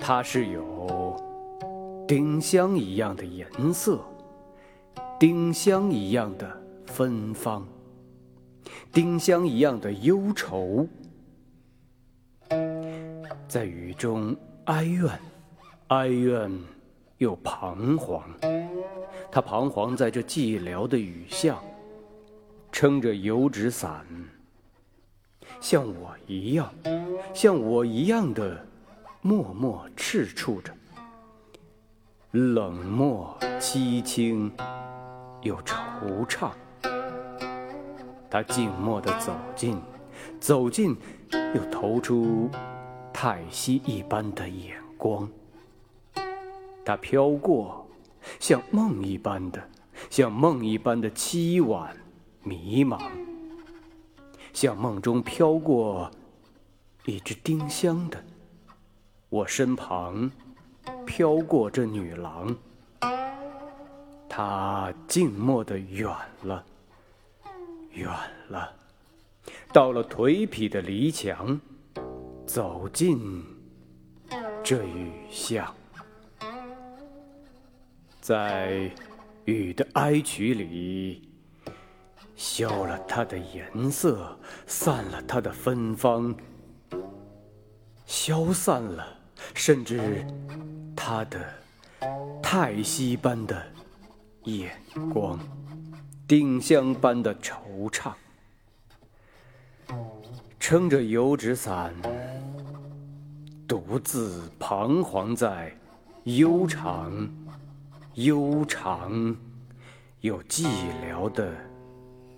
它是有丁香一样的颜色，丁香一样的芬芳，丁香一样的忧愁，在雨中哀怨，哀怨又彷徨。他彷徨在这寂寥的雨巷，撑着油纸伞，像我一样，像我一样的。默默赤触着，冷漠凄清又惆怅。他静默地走近，走近，又投出叹息一般的眼光。他飘过，像梦一般的，像梦一般的凄婉迷茫，像梦中飘过一只丁香的。我身旁飘过这女郎，她静默的远了，远了，到了颓圮的篱墙，走进这雨巷，在雨的哀曲里，消了它的颜色，散了它的芬芳，消散了。甚至，他的叹息般的眼光，丁香般的惆怅，撑着油纸伞，独自彷徨在悠长、悠长又寂寥的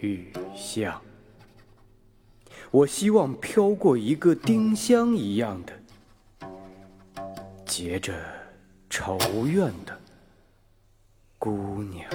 雨巷。我希望飘过一个丁香一样的。携着愁怨的姑娘。